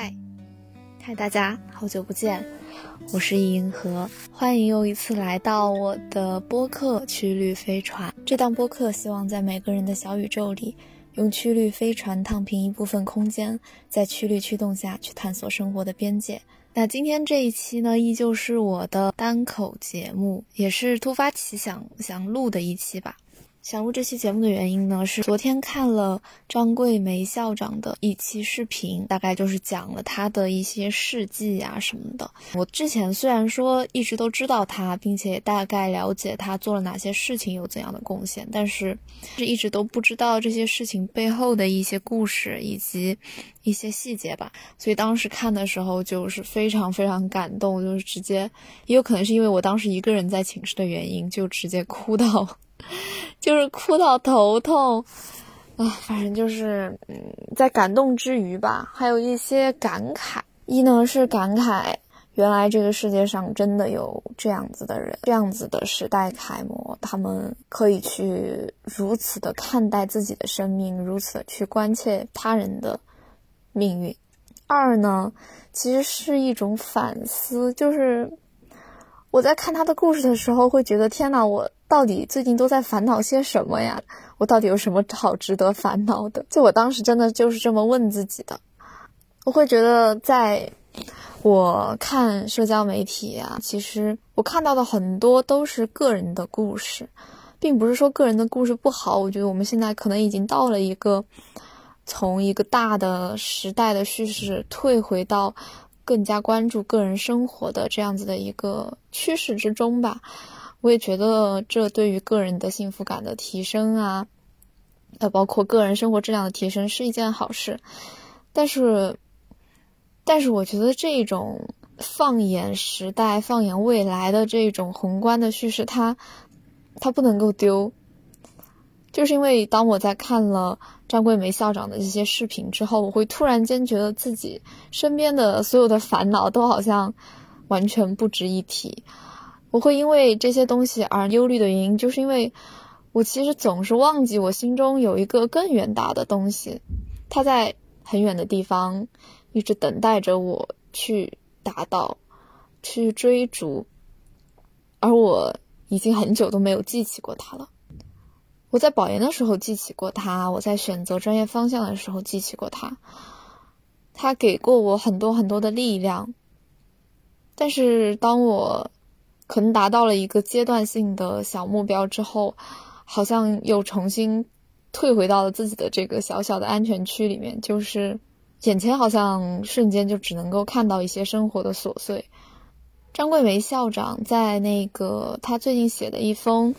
嗨，嗨，大家好久不见，我是银河，欢迎又一次来到我的播客《曲率飞船》。这档播客希望在每个人的小宇宙里，用曲率飞船烫平一部分空间，在曲率驱动下去探索生活的边界。那今天这一期呢，依旧是我的单口节目，也是突发奇想想录的一期吧。想录这期节目的原因呢，是昨天看了张桂梅校长的一期视频，大概就是讲了她的一些事迹啊什么的。我之前虽然说一直都知道她，并且大概了解她做了哪些事情，有怎样的贡献，但是是一直都不知道这些事情背后的一些故事以及一些细节吧。所以当时看的时候就是非常非常感动，就是直接，也有可能是因为我当时一个人在寝室的原因，就直接哭到。就是哭到头痛，啊，反正就是，嗯，在感动之余吧，还有一些感慨。一呢是感慨，原来这个世界上真的有这样子的人，这样子的时代楷模，他们可以去如此的看待自己的生命，如此的去关切他人的命运。二呢，其实是一种反思，就是我在看他的故事的时候，会觉得天呐，我。到底最近都在烦恼些什么呀？我到底有什么好值得烦恼的？就我当时真的就是这么问自己的。我会觉得，在我看社交媒体啊，其实我看到的很多都是个人的故事，并不是说个人的故事不好。我觉得我们现在可能已经到了一个从一个大的时代的叙事退回到更加关注个人生活的这样子的一个趋势之中吧。我也觉得这对于个人的幸福感的提升啊，呃，包括个人生活质量的提升是一件好事。但是，但是我觉得这种放眼时代、放眼未来的这种宏观的叙事，它它不能够丢。就是因为当我在看了张桂梅校长的这些视频之后，我会突然间觉得自己身边的所有的烦恼都好像完全不值一提。我会因为这些东西而忧虑的原因，就是因为我其实总是忘记我心中有一个更远大的东西，它在很远的地方一直等待着我去达到、去追逐，而我已经很久都没有记起过它了。我在保研的时候记起过他，我在选择专业方向的时候记起过他，他给过我很多很多的力量，但是当我。可能达到了一个阶段性的小目标之后，好像又重新退回到了自己的这个小小的安全区里面，就是眼前好像瞬间就只能够看到一些生活的琐碎。张桂梅校长在那个他最近写的一封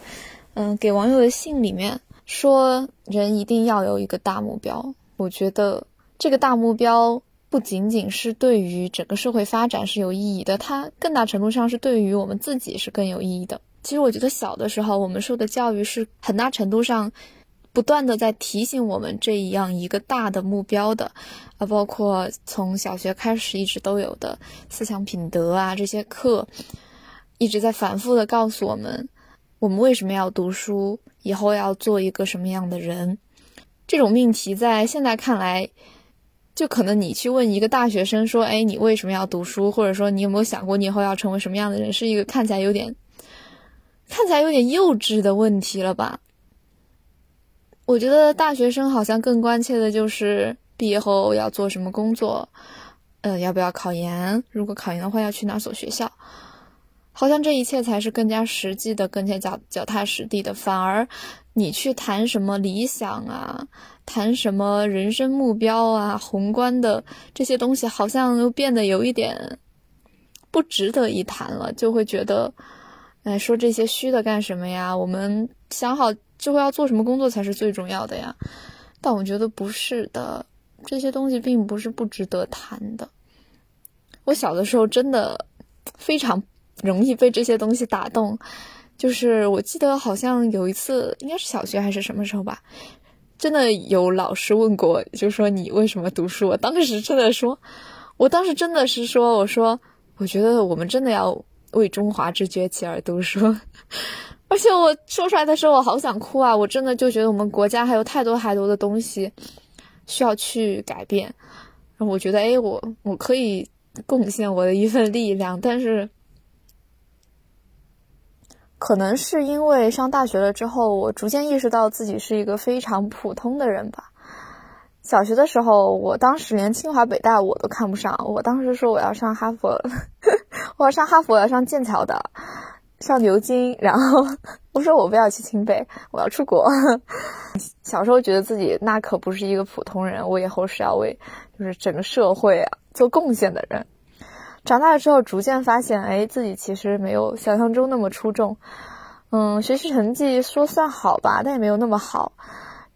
嗯给网友的信里面说，人一定要有一个大目标。我觉得这个大目标。不仅仅是对于整个社会发展是有意义的，它更大程度上是对于我们自己是更有意义的。其实我觉得小的时候我们受的教育是很大程度上不断的在提醒我们这一样一个大的目标的，啊，包括从小学开始一直都有的思想品德啊这些课，一直在反复的告诉我们，我们为什么要读书，以后要做一个什么样的人。这种命题在现在看来。就可能你去问一个大学生说：“哎，你为什么要读书？或者说你有没有想过你以后要成为什么样的人？”是一个看起来有点看起来有点幼稚的问题了吧？我觉得大学生好像更关切的就是毕业后要做什么工作，呃，要不要考研？如果考研的话，要去哪所学校？好像这一切才是更加实际的、更加脚脚踏实地的。反而你去谈什么理想啊？谈什么人生目标啊，宏观的这些东西好像又变得有一点不值得一谈了，就会觉得，哎，说这些虚的干什么呀？我们想好之后要做什么工作才是最重要的呀。但我觉得不是的，这些东西并不是不值得谈的。我小的时候真的非常容易被这些东西打动，就是我记得好像有一次，应该是小学还是什么时候吧。真的有老师问过，就说你为什么读书？我当时真的说，我当时真的是说，我说我觉得我们真的要为中华之崛起而读书。而且我说出来的时候，我好想哭啊！我真的就觉得我们国家还有太多太多的东西需要去改变。然后我觉得，哎，我我可以贡献我的一份力量，但是。可能是因为上大学了之后，我逐渐意识到自己是一个非常普通的人吧。小学的时候，我当时连清华北大我都看不上，我当时说我要上哈佛，我要上哈佛，我要上剑桥的，上牛津。然后我说我不要去清北，我要出国。小时候觉得自己那可不是一个普通人，我以后是要为就是整个社会啊做贡献的人。长大了之后，逐渐发现，哎，自己其实没有想象中那么出众。嗯，学习成绩说算好吧，但也没有那么好。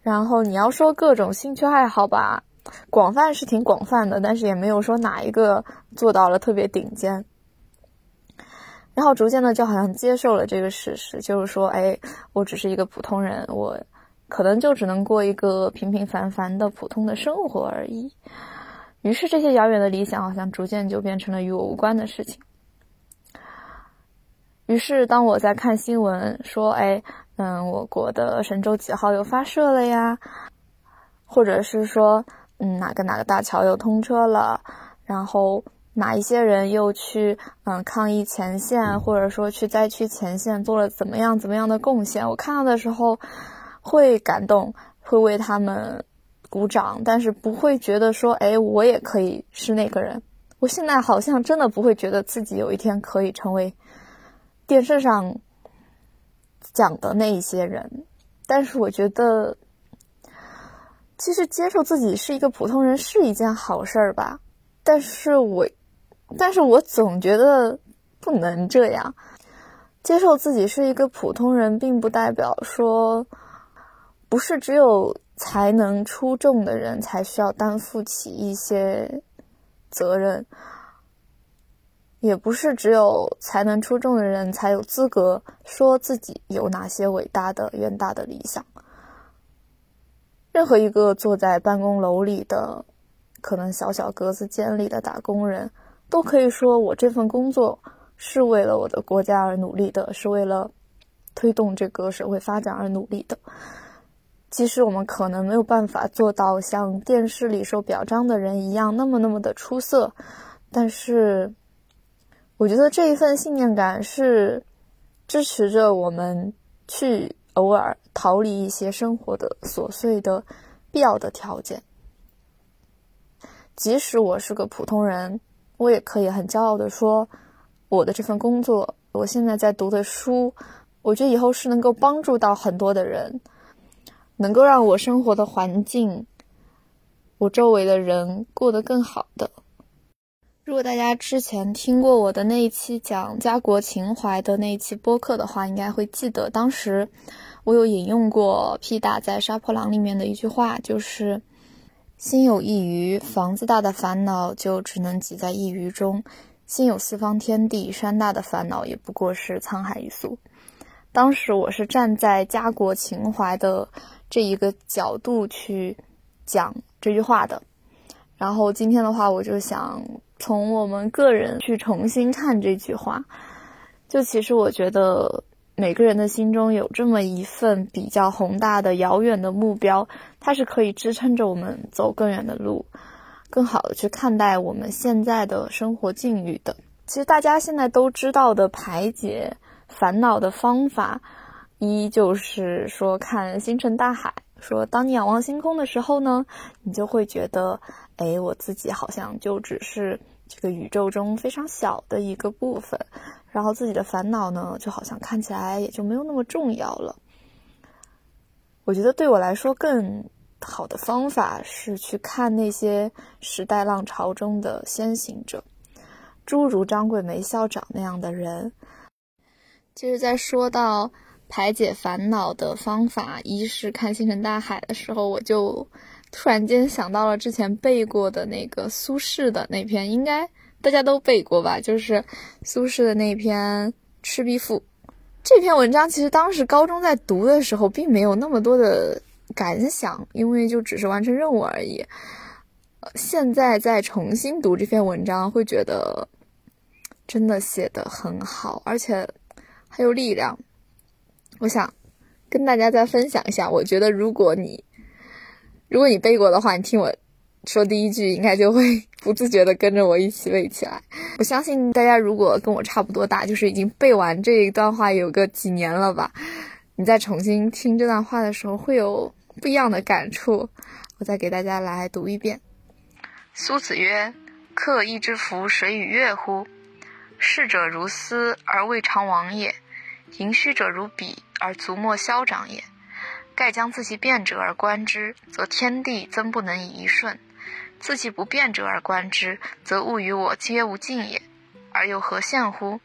然后你要说各种兴趣爱好吧，广泛是挺广泛的，但是也没有说哪一个做到了特别顶尖。然后逐渐的就好像接受了这个事实，就是说，哎，我只是一个普通人，我可能就只能过一个平平凡凡的普通的生活而已。于是，这些遥远的理想好像逐渐就变成了与我无关的事情。于是，当我在看新闻说：“哎，嗯，我国的神舟几号又发射了呀？”或者是说：“嗯，哪个哪个大桥又通车了？”然后哪一些人又去嗯抗疫前线，或者说去灾区前线做了怎么样怎么样的贡献？我看到的时候会感动，会为他们。鼓掌，但是不会觉得说，哎，我也可以是那个人。我现在好像真的不会觉得自己有一天可以成为电视上讲的那一些人。但是我觉得，其实接受自己是一个普通人是一件好事儿吧。但是我，但是我总觉得不能这样。接受自己是一个普通人，并不代表说，不是只有。才能出众的人才需要担负起一些责任，也不是只有才能出众的人才有资格说自己有哪些伟大的、远大的理想。任何一个坐在办公楼里的、可能小小格子间里的打工人，都可以说我这份工作是为了我的国家而努力的，是为了推动这个社会发展而努力的。即使我们可能没有办法做到像电视里受表彰的人一样那么那么的出色，但是我觉得这一份信念感是支持着我们去偶尔逃离一些生活的琐碎的必要的条件。即使我是个普通人，我也可以很骄傲的说，我的这份工作，我现在在读的书，我觉得以后是能够帮助到很多的人。能够让我生活的环境，我周围的人过得更好的。如果大家之前听过我的那一期讲家国情怀的那一期播客的话，应该会记得，当时我有引用过 P 大在《杀破狼》里面的一句话，就是“心有一隅，房子大的烦恼就只能挤在一隅中；心有四方天地，山大的烦恼也不过是沧海一粟。”当时我是站在家国情怀的这一个角度去讲这句话的，然后今天的话，我就想从我们个人去重新看这句话。就其实我觉得每个人的心中有这么一份比较宏大的、遥远的目标，它是可以支撑着我们走更远的路，更好的去看待我们现在的生活境遇的。其实大家现在都知道的排解。烦恼的方法，一就是说看星辰大海。说当你仰望星空的时候呢，你就会觉得，哎，我自己好像就只是这个宇宙中非常小的一个部分，然后自己的烦恼呢，就好像看起来也就没有那么重要了。我觉得对我来说更好的方法是去看那些时代浪潮中的先行者，诸如张桂梅校长那样的人。其实，在说到排解烦恼的方法，一是看星辰大海的时候，我就突然间想到了之前背过的那个苏轼的那篇，应该大家都背过吧？就是苏轼的那篇《赤壁赋》这篇文章。其实当时高中在读的时候，并没有那么多的感想，因为就只是完成任务而已。现在再重新读这篇文章，会觉得真的写得很好，而且。很有力量，我想跟大家再分享一下。我觉得，如果你如果你背过的话，你听我说第一句，应该就会 不自觉的跟着我一起背起来。我相信大家如果跟我差不多大，就是已经背完这一段话有个几年了吧，你再重新听这段话的时候，会有不一样的感触。我再给大家来读一遍。苏子曰：“客亦之福，水与月乎？逝者如斯而未尝往也，盈虚者如彼而足莫消长也。盖将自其变者而观之，则天地曾不能以一瞬；自其不变者而观之，则物与我皆无尽也，而又何羡乎？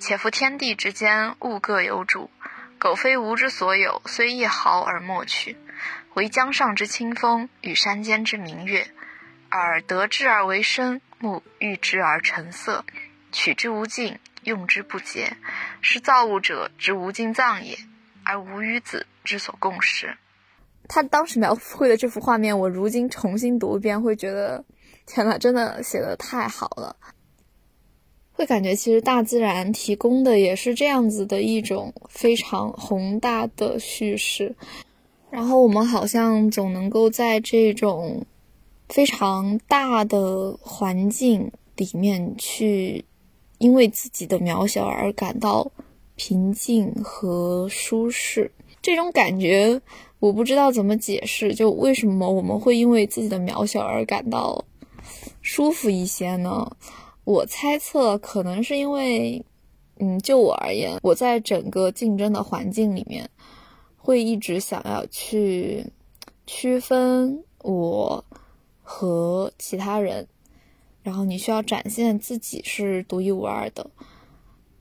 且夫天地之间，物各有主，苟非吾之所有，虽一毫而莫取。惟江上之清风，与山间之明月。”耳得之而为声，目遇之而成色，取之无尽，用之不竭，是造物者之无尽藏也，而吾与子之所共识。他当时描绘的这幅画面，我如今重新读一遍，会觉得天呐，真的写的太好了。会感觉其实大自然提供的也是这样子的一种非常宏大的叙事，然后我们好像总能够在这种。非常大的环境里面去，因为自己的渺小而感到平静和舒适，这种感觉我不知道怎么解释。就为什么我们会因为自己的渺小而感到舒服一些呢？我猜测可能是因为，嗯，就我而言，我在整个竞争的环境里面，会一直想要去区分我。和其他人，然后你需要展现自己是独一无二的，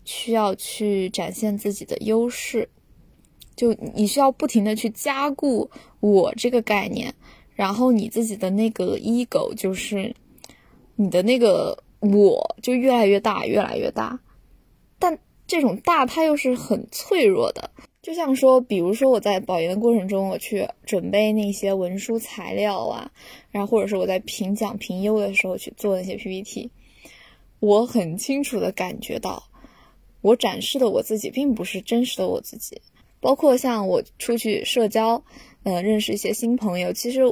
需要去展现自己的优势，就你需要不停的去加固我这个概念，然后你自己的那个 ego 就是你的那个我就越来越大，越来越大，这种大它又是很脆弱的。就像说，比如说我在保研的过程中，我去准备那些文书材料啊，然后或者是我在评奖评优的时候去做那些 PPT，我很清楚的感觉到，我展示的我自己并不是真实的我自己。包括像我出去社交，嗯，认识一些新朋友，其实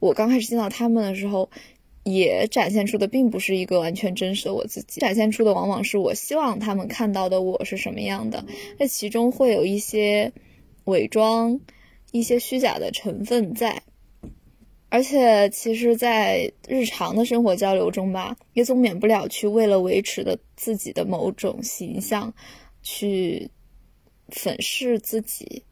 我刚开始见到他们的时候。也展现出的并不是一个完全真实的我自己，展现出的往往是我希望他们看到的我是什么样的。这其中会有一些伪装、一些虚假的成分在，而且其实，在日常的生活交流中吧，也总免不了去为了维持的自己的某种形象，去粉饰自己。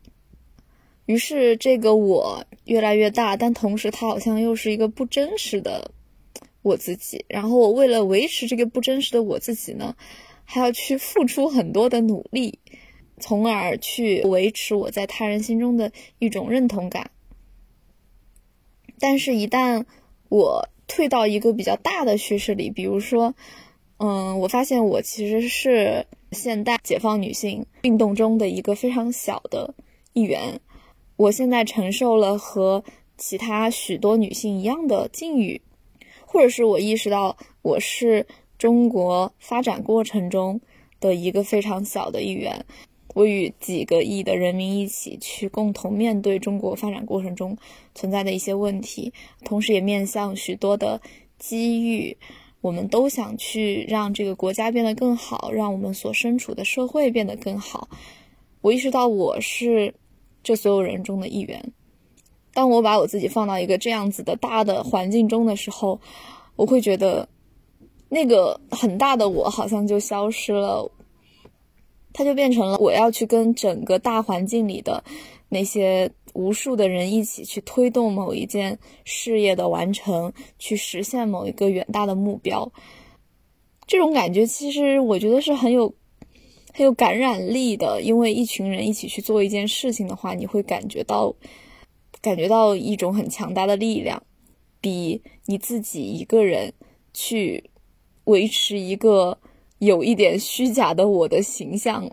于是，这个我越来越大，但同时，它好像又是一个不真实的。我自己，然后我为了维持这个不真实的我自己呢，还要去付出很多的努力，从而去维持我在他人心中的一种认同感。但是，一旦我退到一个比较大的叙事里，比如说，嗯，我发现我其实是现代解放女性运动中的一个非常小的一员，我现在承受了和其他许多女性一样的境遇。或者是我意识到我是中国发展过程中的一个非常小的一员，我与几个亿的人民一起去共同面对中国发展过程中存在的一些问题，同时也面向许多的机遇，我们都想去让这个国家变得更好，让我们所身处的社会变得更好。我意识到我是这所有人中的一员。当我把我自己放到一个这样子的大的环境中的时候，我会觉得那个很大的我好像就消失了，它就变成了我要去跟整个大环境里的那些无数的人一起去推动某一件事业的完成，去实现某一个远大的目标。这种感觉其实我觉得是很有很有感染力的，因为一群人一起去做一件事情的话，你会感觉到。感觉到一种很强大的力量，比你自己一个人去维持一个有一点虚假的我的形象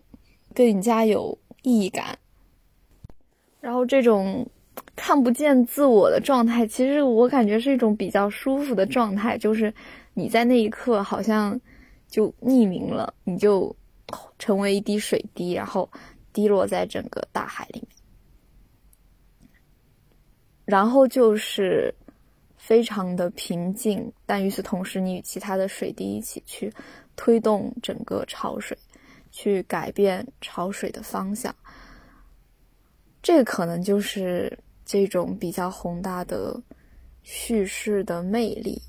更加有意义感。然后这种看不见自我的状态，其实我感觉是一种比较舒服的状态，就是你在那一刻好像就匿名了，你就成为一滴水滴，然后滴落在整个大海里面。然后就是非常的平静，但与此同时，你与其他的水滴一起去推动整个潮水，去改变潮水的方向。这个可能就是这种比较宏大的叙事的魅力，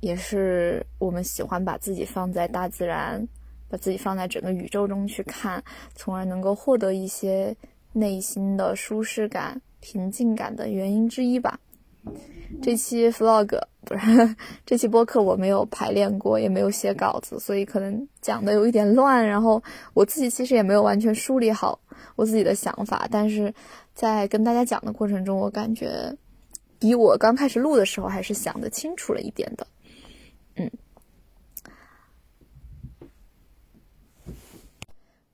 也是我们喜欢把自己放在大自然，把自己放在整个宇宙中去看，从而能够获得一些内心的舒适感、平静感的原因之一吧。这期 vlog 不是这期播客，我没有排练过，也没有写稿子，所以可能讲的有一点乱。然后我自己其实也没有完全梳理好我自己的想法，但是在跟大家讲的过程中，我感觉比我刚开始录的时候还是想的清楚了一点的。嗯，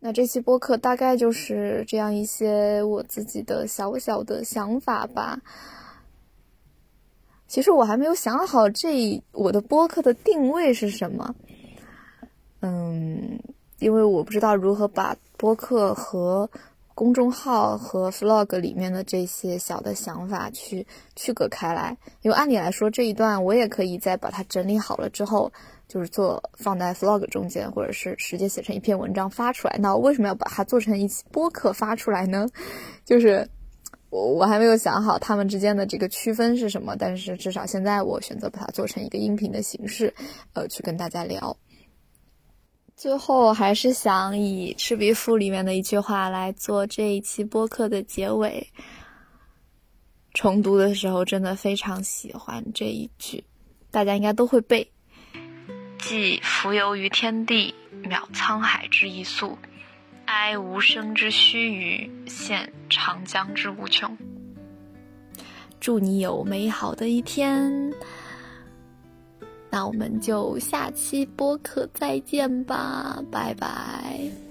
那这期播客大概就是这样一些我自己的小小的想法吧。其实我还没有想好这我的播客的定位是什么，嗯，因为我不知道如何把播客和公众号和 vlog 里面的这些小的想法去区隔开来。因为按理来说这一段我也可以在把它整理好了之后，就是做放在 vlog 中间，或者是直接写成一篇文章发出来。那我为什么要把它做成一期播客发出来呢？就是。我我还没有想好他们之间的这个区分是什么，但是至少现在我选择把它做成一个音频的形式，呃，去跟大家聊。最后还是想以《赤壁赋》里面的一句话来做这一期播客的结尾。重读的时候真的非常喜欢这一句，大家应该都会背：“寄蜉蝣于天地，渺沧海之一粟。”哀吾生之须臾，羡长江之无穷。祝你有美好的一天。那我们就下期播客再见吧，拜拜。